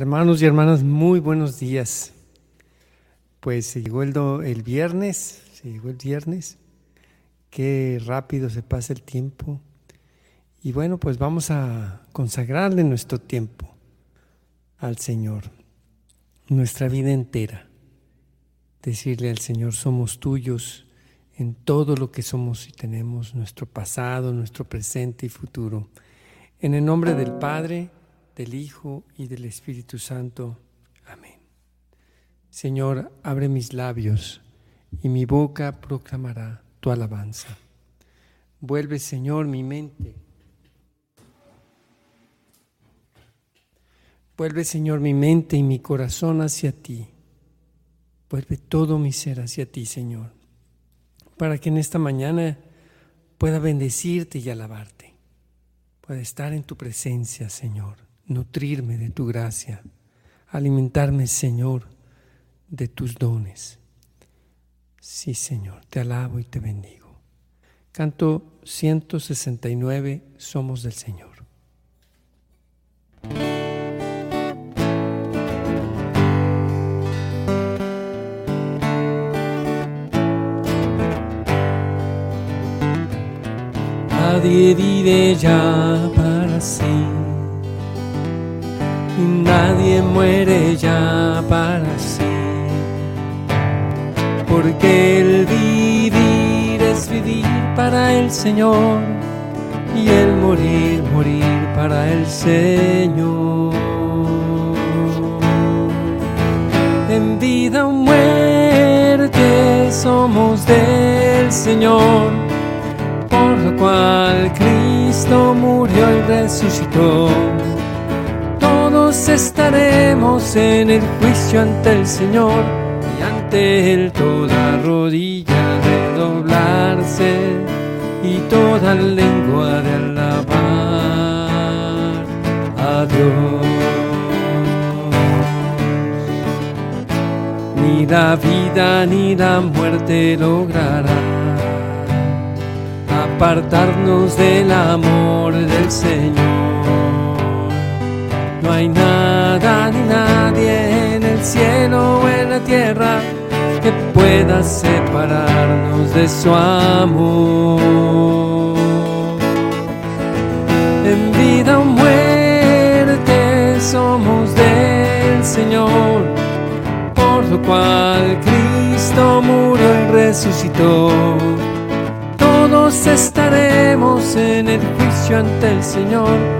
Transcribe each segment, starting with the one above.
Hermanos y hermanas, muy buenos días. Pues se llegó el, el viernes, se llegó el viernes. Qué rápido se pasa el tiempo. Y bueno, pues vamos a consagrarle nuestro tiempo al Señor, nuestra vida entera. Decirle al Señor, somos tuyos en todo lo que somos y tenemos, nuestro pasado, nuestro presente y futuro. En el nombre del Padre, del Hijo y del Espíritu Santo. Amén. Señor, abre mis labios y mi boca proclamará tu alabanza. Vuelve, Señor, mi mente. Vuelve, Señor, mi mente y mi corazón hacia ti. Vuelve todo mi ser hacia ti, Señor, para que en esta mañana pueda bendecirte y alabarte, pueda estar en tu presencia, Señor nutrirme de tu gracia, alimentarme, Señor, de tus dones. Sí, Señor, te alabo y te bendigo. Canto 169, Somos del Señor. Nadie vive ya para sí muere ya para sí. Porque el vivir es vivir para el Señor y el morir, morir para el Señor. En vida o muerte somos del Señor, por lo cual Cristo murió y resucitó estaremos en el juicio ante el Señor y ante Él toda rodilla de doblarse y toda lengua de alabar a Dios. Ni la vida ni la muerte logrará apartarnos del amor del Señor no hay nada ni nadie en el cielo o en la tierra que pueda separarnos de su amor. En vida o muerte somos del Señor, por lo cual Cristo murió y resucitó. Todos estaremos en el juicio ante el Señor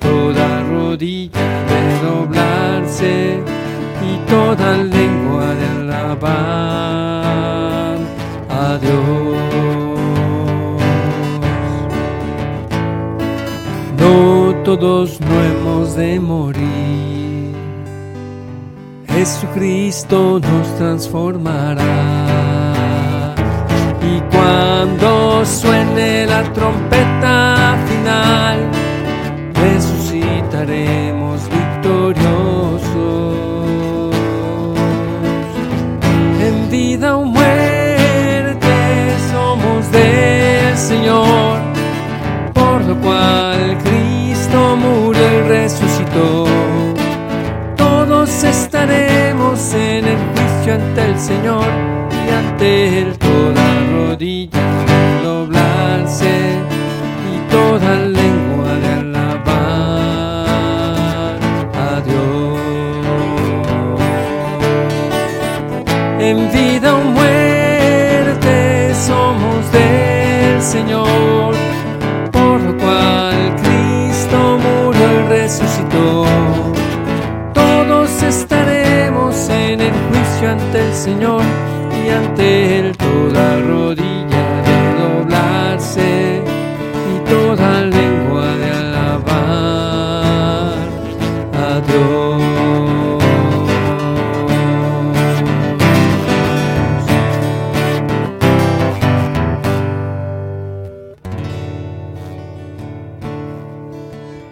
de doblarse y toda lengua de alabar a Dios. No todos no hemos de morir, Jesucristo nos transformará. Y cuando suene la trompeta final, resucitaremos victoriosos. En vida o muerte somos del Señor, por lo cual Cristo murió y resucitó. Todos estaremos en el juicio ante el Señor y ante Él toda rodilla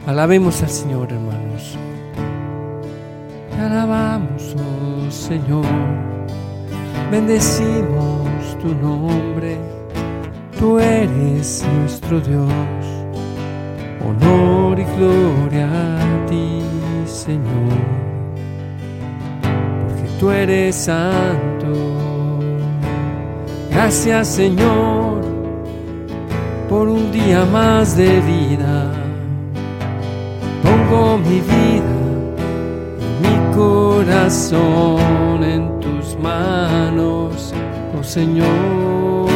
Alabemos al Señor, hermanos. Te alabamos, oh Señor. Bendecimos tu nombre. Tú eres nuestro Dios. Honor y gloria a ti, Señor. Porque tú eres santo. Gracias, Señor, por un día más de vida pongo mi vida y mi corazón en tus manos, oh Señor.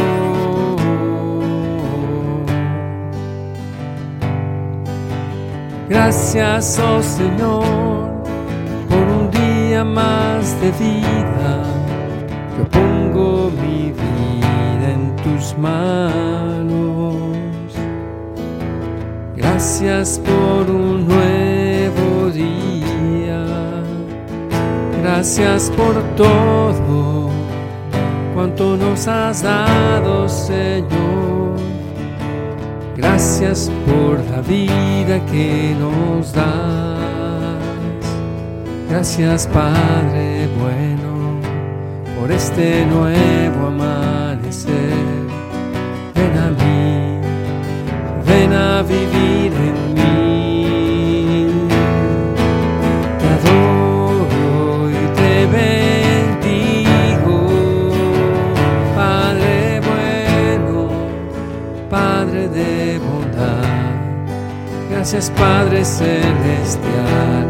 Gracias, oh Señor, por un día más de vida. Yo pongo mi vida en tus manos. Gracias por un nuevo Gracias por todo cuanto nos has dado, Señor. Gracias por la vida que nos das. Gracias, Padre bueno, por este nuevo amanecer. Ven a mí, ven a vivir Gracias Padre celestial.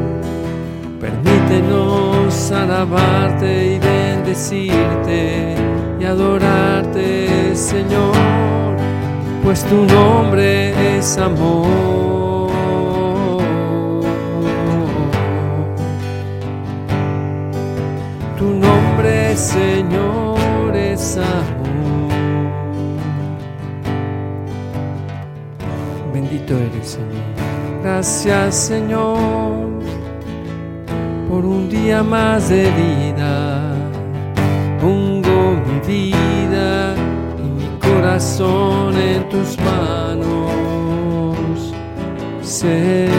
Permítenos alabarte y bendecirte y adorarte, Señor pues tu nombre es amor. Tu nombre, Señor, es amor. Bendito eres, Señor. Gracias, Señor, por un día más de vida. Pongo mi vida corazón en tus manos, Señor.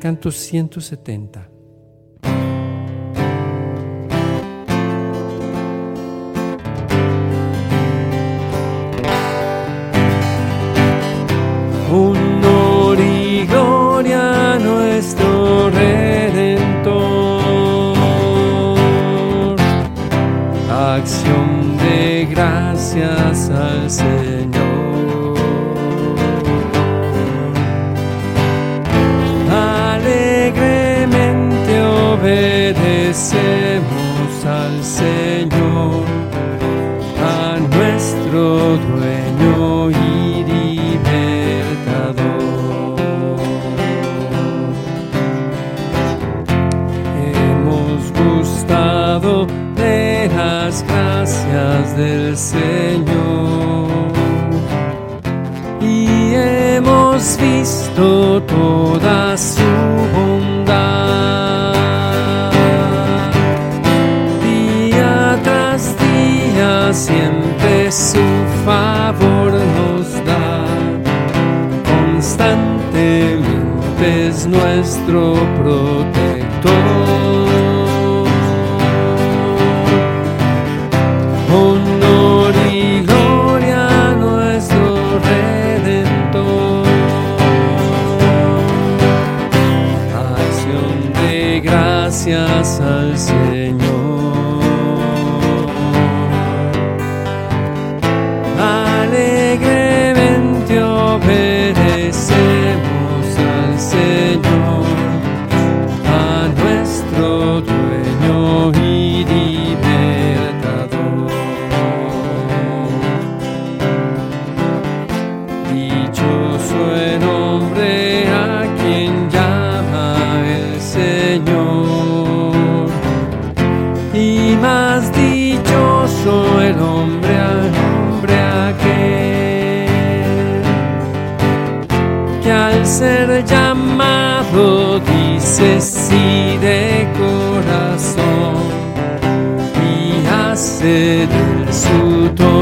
Canto 170. Acción de gracias al Señor. Alegremente obedecemos al Señor, a nuestro dueño del Señor y hemos visto toda su bondad. Día tras día siempre su favor nos da, constantemente es nuestro protector. Hace del su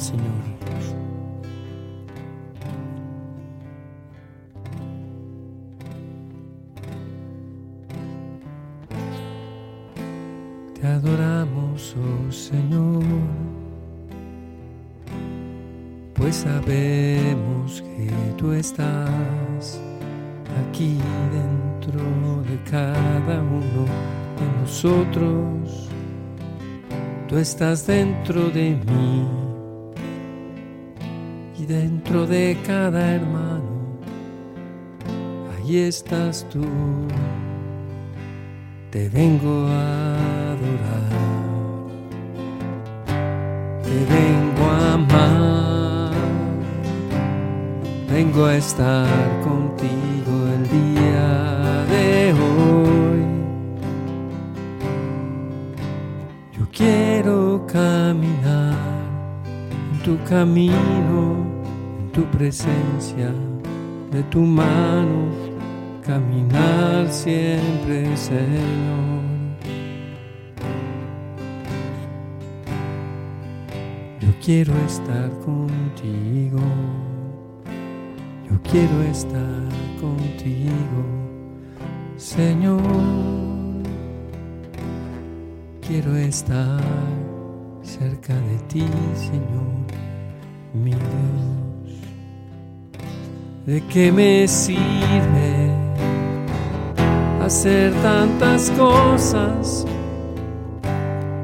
Señor. Te adoramos, oh Señor, pues sabemos que tú estás aquí dentro de cada uno de nosotros. Tú estás dentro de mí y dentro de cada hermano. Ahí estás tú. Te vengo a adorar. Te vengo a amar. Vengo a estar contigo el día de hoy. Yo quiero caminar en tu camino, tu presencia, de tu mano, caminar siempre, Señor. Yo quiero estar contigo. Yo quiero estar contigo, Señor. Quiero estar cerca de ti, Señor, mi Dios. ¿De qué me sirve hacer tantas cosas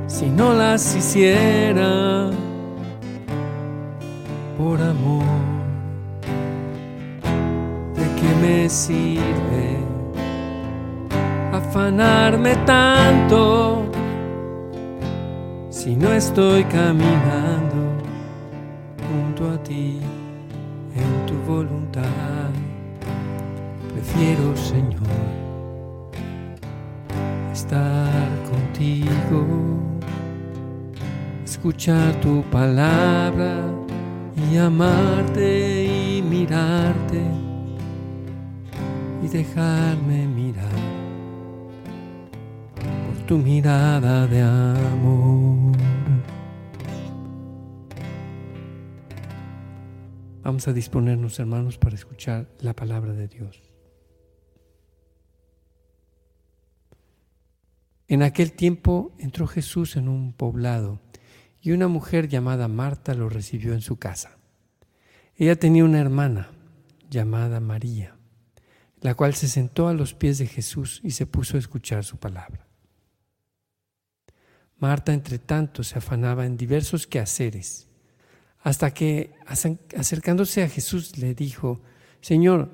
si no las hiciera por amor? ¿De qué me sirve afanarme tanto si no estoy caminando junto a ti voluntad? Prefiero, Señor, estar contigo, escuchar tu palabra y amarte y mirarte y dejarme mirar por tu mirada de amor. Vamos a disponernos, hermanos, para escuchar la palabra de Dios. En aquel tiempo entró Jesús en un poblado y una mujer llamada Marta lo recibió en su casa. Ella tenía una hermana llamada María, la cual se sentó a los pies de Jesús y se puso a escuchar su palabra. Marta, entre tanto, se afanaba en diversos quehaceres, hasta que, acercándose a Jesús, le dijo, Señor,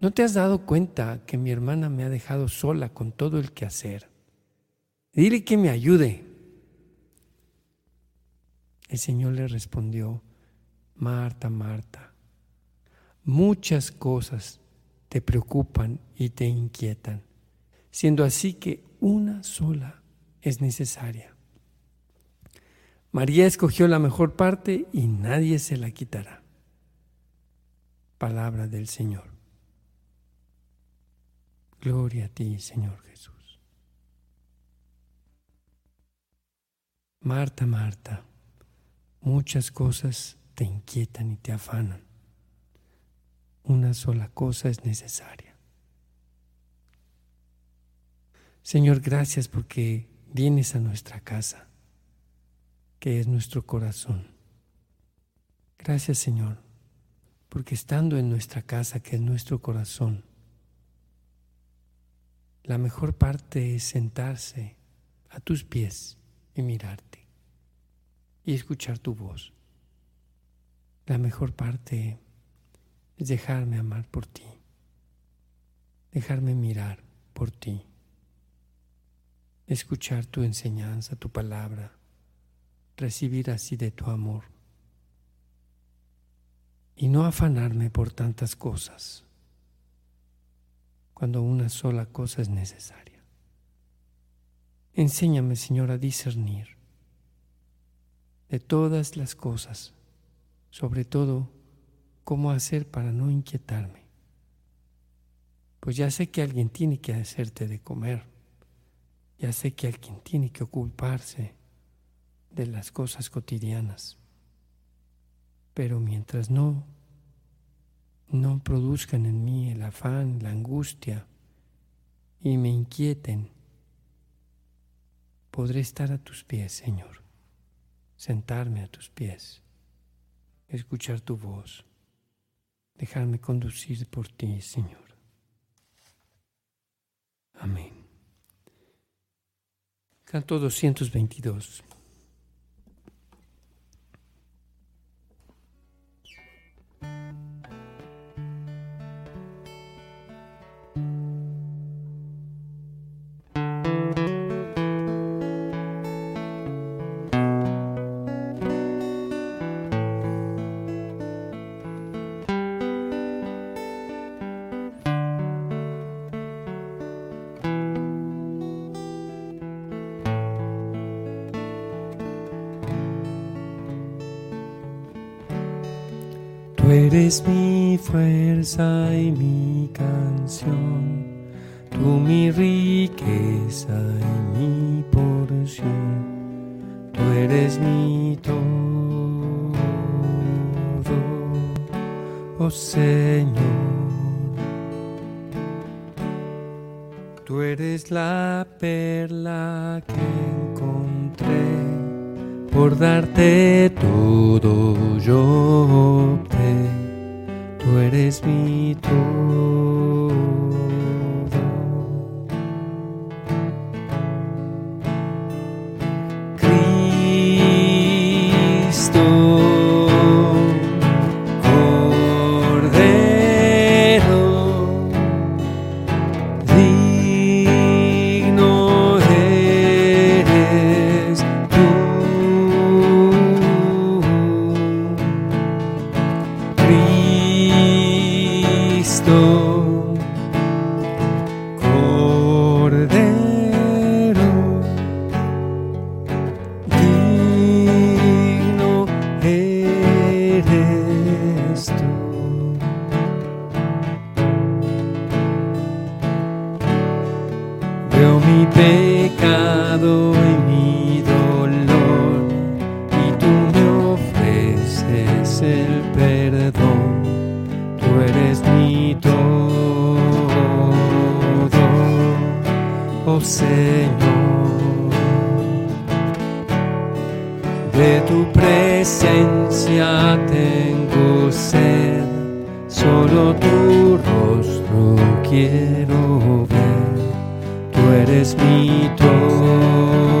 ¿no te has dado cuenta que mi hermana me ha dejado sola con todo el quehacer? Dile que me ayude. El Señor le respondió, Marta, Marta, muchas cosas te preocupan y te inquietan, siendo así que una sola es necesaria. María escogió la mejor parte y nadie se la quitará. Palabra del Señor. Gloria a ti, Señor Jesús. Marta, Marta, muchas cosas te inquietan y te afanan. Una sola cosa es necesaria. Señor, gracias porque vienes a nuestra casa, que es nuestro corazón. Gracias, Señor, porque estando en nuestra casa, que es nuestro corazón, la mejor parte es sentarse a tus pies y mirarte y escuchar tu voz. La mejor parte es dejarme amar por ti, dejarme mirar por ti, escuchar tu enseñanza, tu palabra, recibir así de tu amor y no afanarme por tantas cosas cuando una sola cosa es necesaria. Enséñame, Señor, a discernir de todas las cosas, sobre todo cómo hacer para no inquietarme. Pues ya sé que alguien tiene que hacerte de comer, ya sé que alguien tiene que ocuparse de las cosas cotidianas, pero mientras no no produzcan en mí el afán, la angustia y me inquieten, podré estar a tus pies, Señor, sentarme a tus pies, escuchar tu voz, dejarme conducir por ti, Señor. Amén. Canto 222. Eres mi fuerza y mi canción, tú mi riqueza y mi porción, tú eres mi todo, oh Señor. Tú eres la perla que encontré por darte todo yo tú eres mi todo, oh Señor. De tu presencia tengo sed, solo tu rostro quiero ver, tú eres mi todo.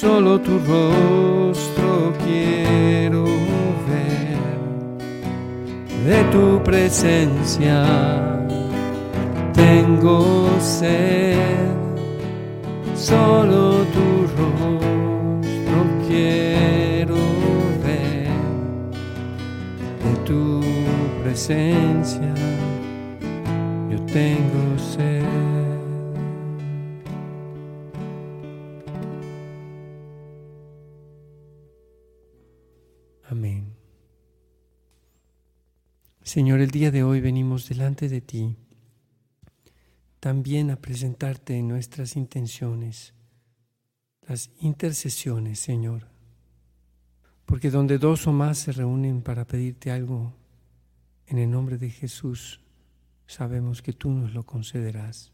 Solo tu rostro quiero ver. De tu presencia tengo sed. Solo tu rostro quiero ver. De tu presencia tengo Señor, el día de hoy venimos delante de ti también a presentarte nuestras intenciones, las intercesiones, Señor. Porque donde dos o más se reúnen para pedirte algo en el nombre de Jesús, sabemos que tú nos lo concederás.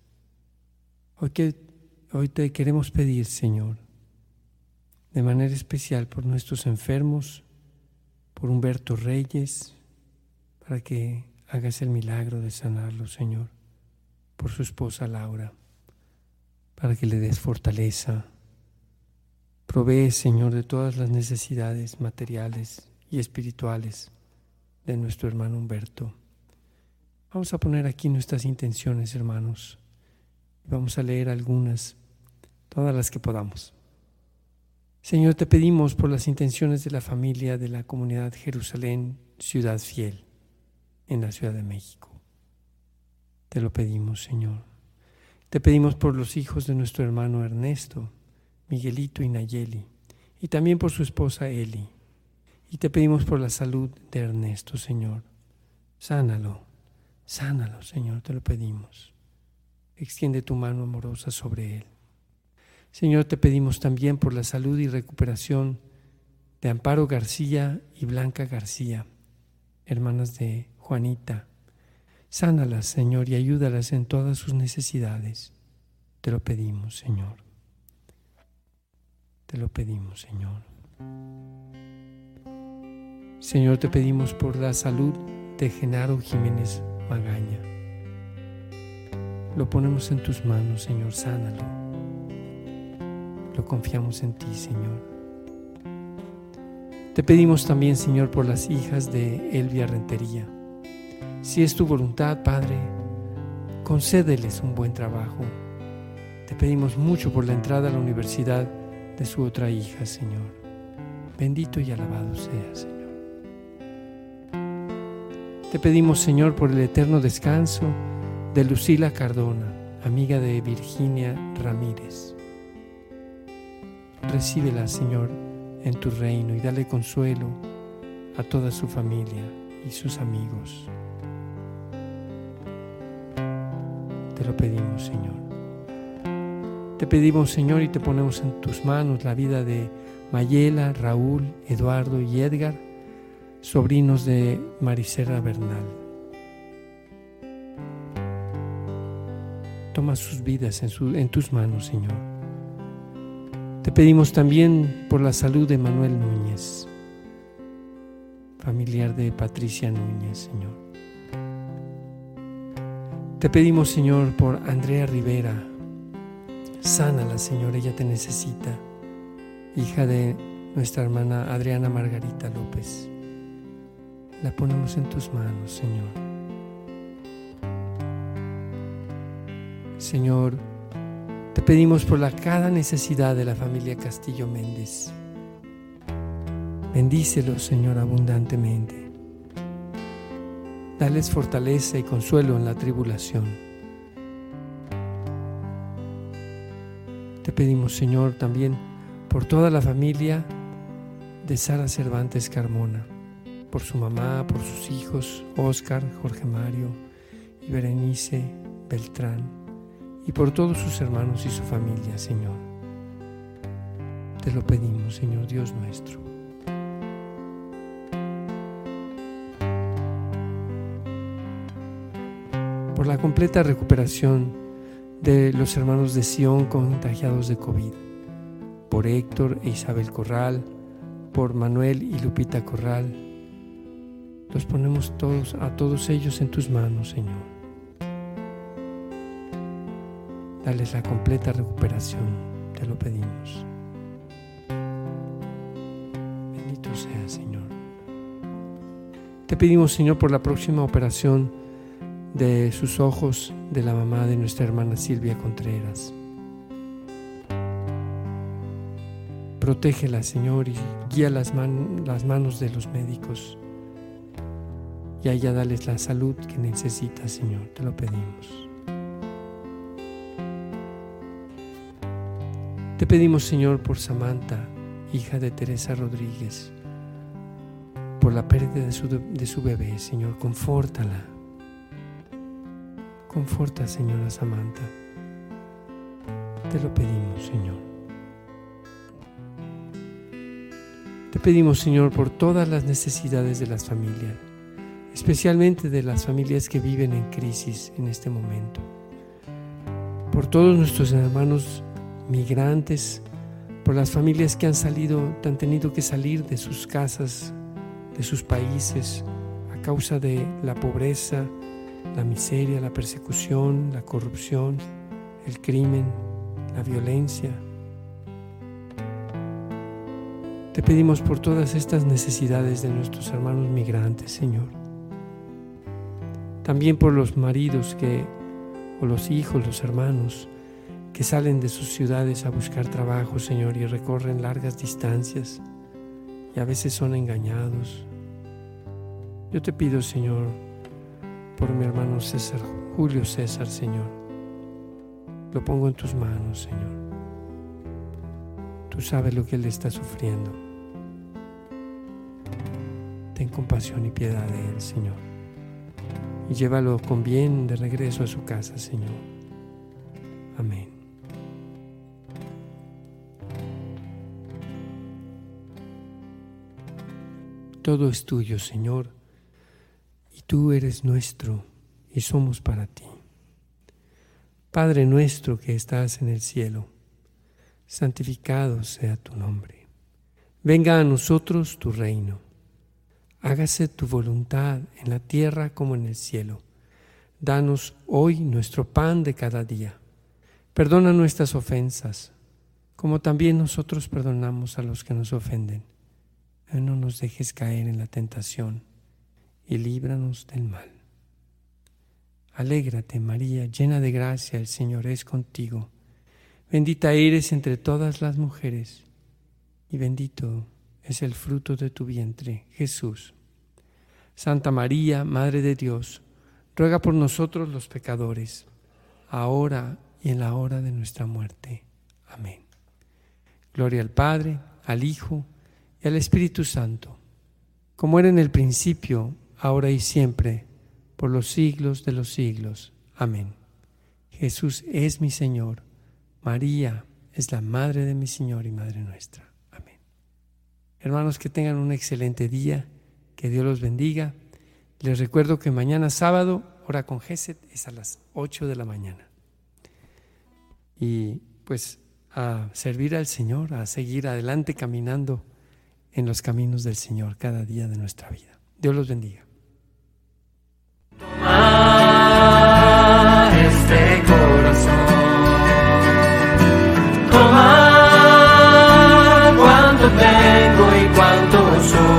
Hoy, que, hoy te queremos pedir, Señor, de manera especial por nuestros enfermos, por Humberto Reyes, para que hagas el milagro de sanarlo, Señor, por su esposa Laura, para que le des fortaleza. Provee, Señor, de todas las necesidades materiales y espirituales de nuestro hermano Humberto. Vamos a poner aquí nuestras intenciones, hermanos. Vamos a leer algunas, todas las que podamos. Señor, te pedimos por las intenciones de la familia de la comunidad Jerusalén, ciudad fiel, en la Ciudad de México. Te lo pedimos, Señor. Te pedimos por los hijos de nuestro hermano Ernesto, Miguelito y Nayeli, y también por su esposa Eli. Y te pedimos por la salud de Ernesto, Señor. Sánalo Sánalo, Señor, te lo pedimos. Extiende tu mano amorosa sobre él. Señor, te pedimos también por la salud y recuperación de Amparo García y Blanca García, hermanas de Juanita. Sánalas, Señor, y ayúdalas en todas sus necesidades. Te lo pedimos, Señor. Te lo pedimos, Señor. Señor, te pedimos por la salud de Genaro Jiménez Magaña. Lo ponemos en tus manos, Señor, sánalo. Lo confiamos en ti, Señor. Te pedimos también, Señor, por las hijas de Elvia Rentería. Si es tu voluntad, Padre, concédeles un buen trabajo. Te pedimos mucho por la entrada a la universidad de su otra hija, Señor. Bendito y alabado sea, Señor. Te pedimos, Señor, por el eterno descanso de Lucila Cardona, amiga de Virginia Ramírez. Recíbela, Señor, en tu reino y dale consuelo a toda su familia y sus amigos. Te lo pedimos, Señor. Te pedimos, Señor, y te ponemos en tus manos la vida de Mayela, Raúl, Eduardo y Edgar, sobrinos de Maricela Bernal. Toma sus vidas en, en tus manos, Señor. Te pedimos también por la salud de Manuel Núñez, familiar de Patricia Núñez, Señor. Te pedimos, Señor, por Andrea Rivera. Sánala, Señor, ella te necesita. Hija de nuestra hermana Adriana Margarita López. La ponemos en tus manos, Señor. Señor, te pedimos por la cada necesidad de la familia Castillo Méndez. Bendícelos, Señor, abundantemente. Dales fortaleza y consuelo en la tribulación. Te pedimos, Señor, también por toda la familia de Sara Cervantes Carmona, por su mamá, por sus hijos, Oscar, Jorge Mario y Berenice Beltrán, y por todos sus hermanos y su familia, Señor. Te lo pedimos, Señor Dios nuestro. Por la completa recuperación de los hermanos de Sion contagiados de COVID, por Héctor e Isabel Corral, por Manuel y Lupita Corral. Los ponemos todos a todos ellos en tus manos, Señor. Dales la completa recuperación, te lo pedimos. Bendito sea, Señor. Te pedimos, Señor, por la próxima operación de sus ojos de la mamá de nuestra hermana Silvia Contreras. Protégela, Señor, y guía las, las manos de los médicos. Y a ella dales la salud que necesita, Señor, te lo pedimos. Te pedimos, Señor, por Samantha, hija de Teresa Rodríguez, por la pérdida de su, de su bebé, Señor, confórtala Conforta, Señora Samantha. Te lo pedimos, Señor. Te pedimos, Señor, por todas las necesidades de las familias, especialmente de las familias que viven en crisis en este momento. Por todos nuestros hermanos migrantes, por las familias que han salido, han tenido que salir de sus casas, de sus países, a causa de la pobreza, la miseria, la persecución, la corrupción, el crimen, la violencia. Te pedimos por todas estas necesidades de nuestros hermanos migrantes, Señor. También por los maridos que, o los hijos, los hermanos, que salen de sus ciudades a buscar trabajo, Señor, y recorren largas distancias y a veces son engañados. Yo te pido, Señor, por mi hermano César, Julio César, Señor. Lo pongo en tus manos, Señor. Tú sabes lo que él está sufriendo. Ten compasión y piedad de él, Señor. Y llévalo con bien de regreso a su casa, Señor. Amén. Todo es tuyo, Señor Tú eres nuestro y somos para ti. Padre nuestro que estás en el cielo, santificado sea tu nombre. Venga a nosotros tu reino. Hágase tu voluntad en la tierra como en el cielo. Danos hoy nuestro pan de cada día. Perdona nuestras ofensas, como también nosotros perdonamos a los que nos ofenden. No nos dejes caer en la tentación y líbranos del mal. Alégrate, María, llena de gracia, el Señor es contigo. Bendita eres entre todas las mujeres, y bendito es el fruto de tu vientre, Jesús. Santa María, Madre de Dios, ruega por nosotros los pecadores, ahora y en la hora de nuestra muerte. Amén. Gloria al Padre, al Hijo y al Espíritu Santo, como era en el principio, ahora y siempre, por los siglos de los siglos. Amén. Jesús es mi Señor, María es la Madre de mi Señor y Madre nuestra. Amén. Hermanos, que tengan un excelente día, que Dios los bendiga. Les recuerdo que mañana sábado, hora con Geset, es a las 8 de la mañana. Y pues a servir al Señor, a seguir adelante caminando en los caminos del Señor cada día de nuestra vida. Dios los bendiga. este corazón.